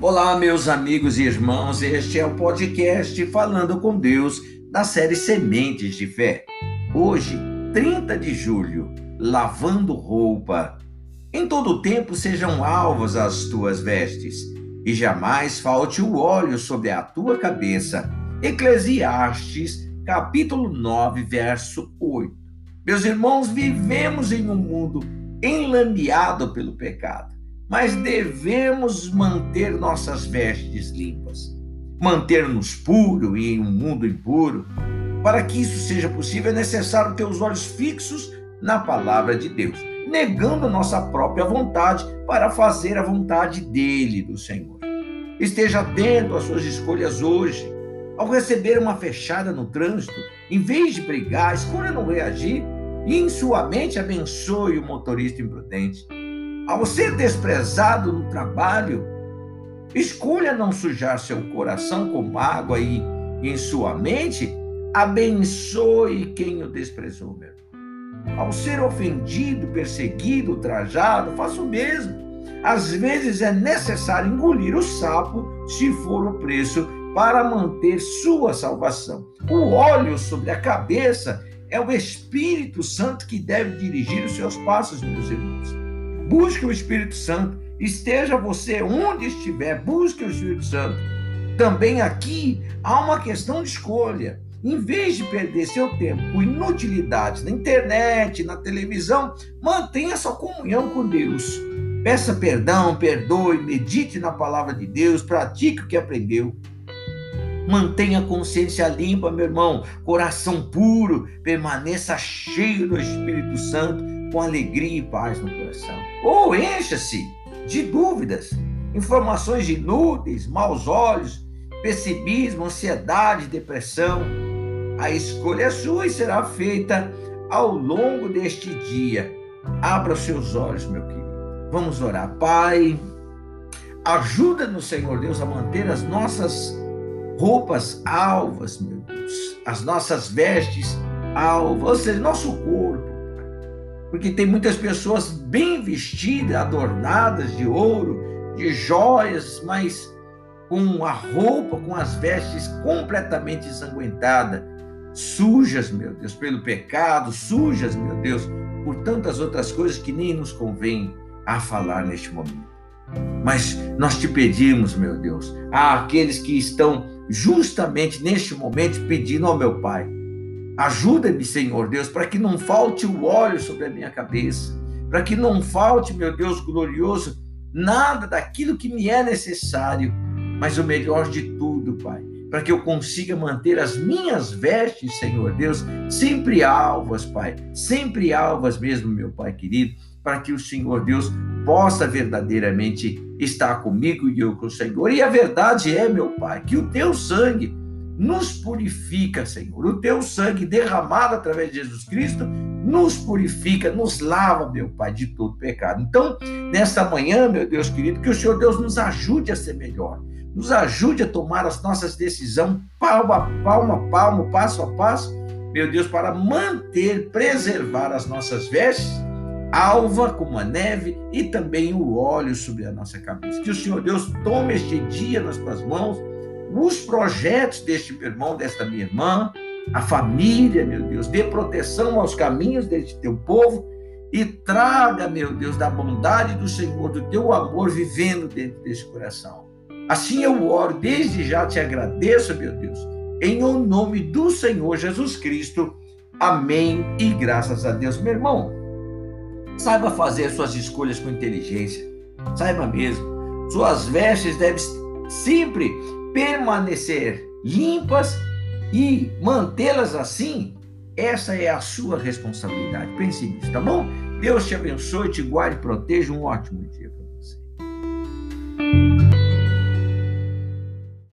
Olá, meus amigos e irmãos, este é o podcast Falando com Deus da série Sementes de Fé. Hoje, 30 de julho, lavando roupa. Em todo tempo sejam alvas as tuas vestes, e jamais falte o óleo sobre a tua cabeça. Eclesiastes, capítulo 9, verso 8. Meus irmãos, vivemos em um mundo enlameado pelo pecado mas devemos manter nossas vestes limpas, manter-nos puro e em um mundo impuro. Para que isso seja possível, é necessário ter os olhos fixos na palavra de Deus, negando a nossa própria vontade para fazer a vontade dele, do Senhor. Esteja atento às suas escolhas hoje. Ao receber uma fechada no trânsito, em vez de brigar, escolha não reagir e em sua mente abençoe o motorista imprudente. Ao ser desprezado no trabalho, escolha não sujar seu coração com mágoa e, em sua mente, abençoe quem o desprezou, meu Ao ser ofendido, perseguido, ultrajado, faça o mesmo. Às vezes é necessário engolir o sapo, se for o preço, para manter sua salvação. O óleo sobre a cabeça é o Espírito Santo que deve dirigir os seus passos, meus irmãos. Busque o Espírito Santo. Esteja você onde estiver, busque o Espírito Santo. Também aqui há uma questão de escolha. Em vez de perder seu tempo com inutilidades na internet, na televisão, mantenha sua comunhão com Deus. Peça perdão, perdoe, medite na palavra de Deus, pratique o que aprendeu. Mantenha a consciência limpa, meu irmão, coração puro, permaneça cheio do Espírito Santo com alegria e paz no coração. Ou encha-se de dúvidas, informações inúteis, maus olhos, pessimismo, ansiedade, depressão. A escolha é sua e será feita ao longo deste dia. Abra os seus olhos, meu querido. Vamos orar. Pai, ajuda-nos, Senhor Deus, a manter as nossas roupas alvas, meu Deus, as nossas vestes alvas, ou seja, nosso corpo porque tem muitas pessoas bem vestidas, adornadas de ouro, de joias, mas com a roupa, com as vestes completamente ensanguentadas, sujas, meu Deus, pelo pecado, sujas, meu Deus, por tantas outras coisas que nem nos convém a falar neste momento. Mas nós te pedimos, meu Deus, a aqueles que estão justamente neste momento pedindo ao meu Pai, Ajuda-me, Senhor Deus, para que não falte o óleo sobre a minha cabeça, para que não falte, meu Deus glorioso, nada daquilo que me é necessário, mas o melhor de tudo, Pai, para que eu consiga manter as minhas vestes, Senhor Deus, sempre alvas, Pai, sempre alvas mesmo, meu Pai querido, para que o Senhor Deus possa verdadeiramente estar comigo e eu com o Senhor. E a verdade é, meu Pai, que o teu sangue nos purifica, Senhor. O teu sangue derramado através de Jesus Cristo nos purifica, nos lava, meu Pai, de todo pecado. Então, nesta manhã, meu Deus querido, que o Senhor Deus nos ajude a ser melhor, nos ajude a tomar as nossas decisões, palmo a palmo, palmo, passo a passo, meu Deus, para manter, preservar as nossas vestes, alva como a neve e também o óleo sobre a nossa cabeça. Que o Senhor Deus tome este dia nas tuas mãos os projetos deste meu irmão, desta minha irmã, a família, meu Deus, dê proteção aos caminhos deste teu povo e traga, meu Deus, da bondade do Senhor, do teu amor vivendo dentro desse coração. Assim eu oro, desde já te agradeço, meu Deus, em o nome do Senhor Jesus Cristo. Amém e graças a Deus. Meu irmão, saiba fazer suas escolhas com inteligência, saiba mesmo. Suas vestes devem sempre permanecer limpas e mantê-las assim, essa é a sua responsabilidade. Pense nisso, tá bom? Deus te abençoe, te guarde proteja. Um ótimo dia.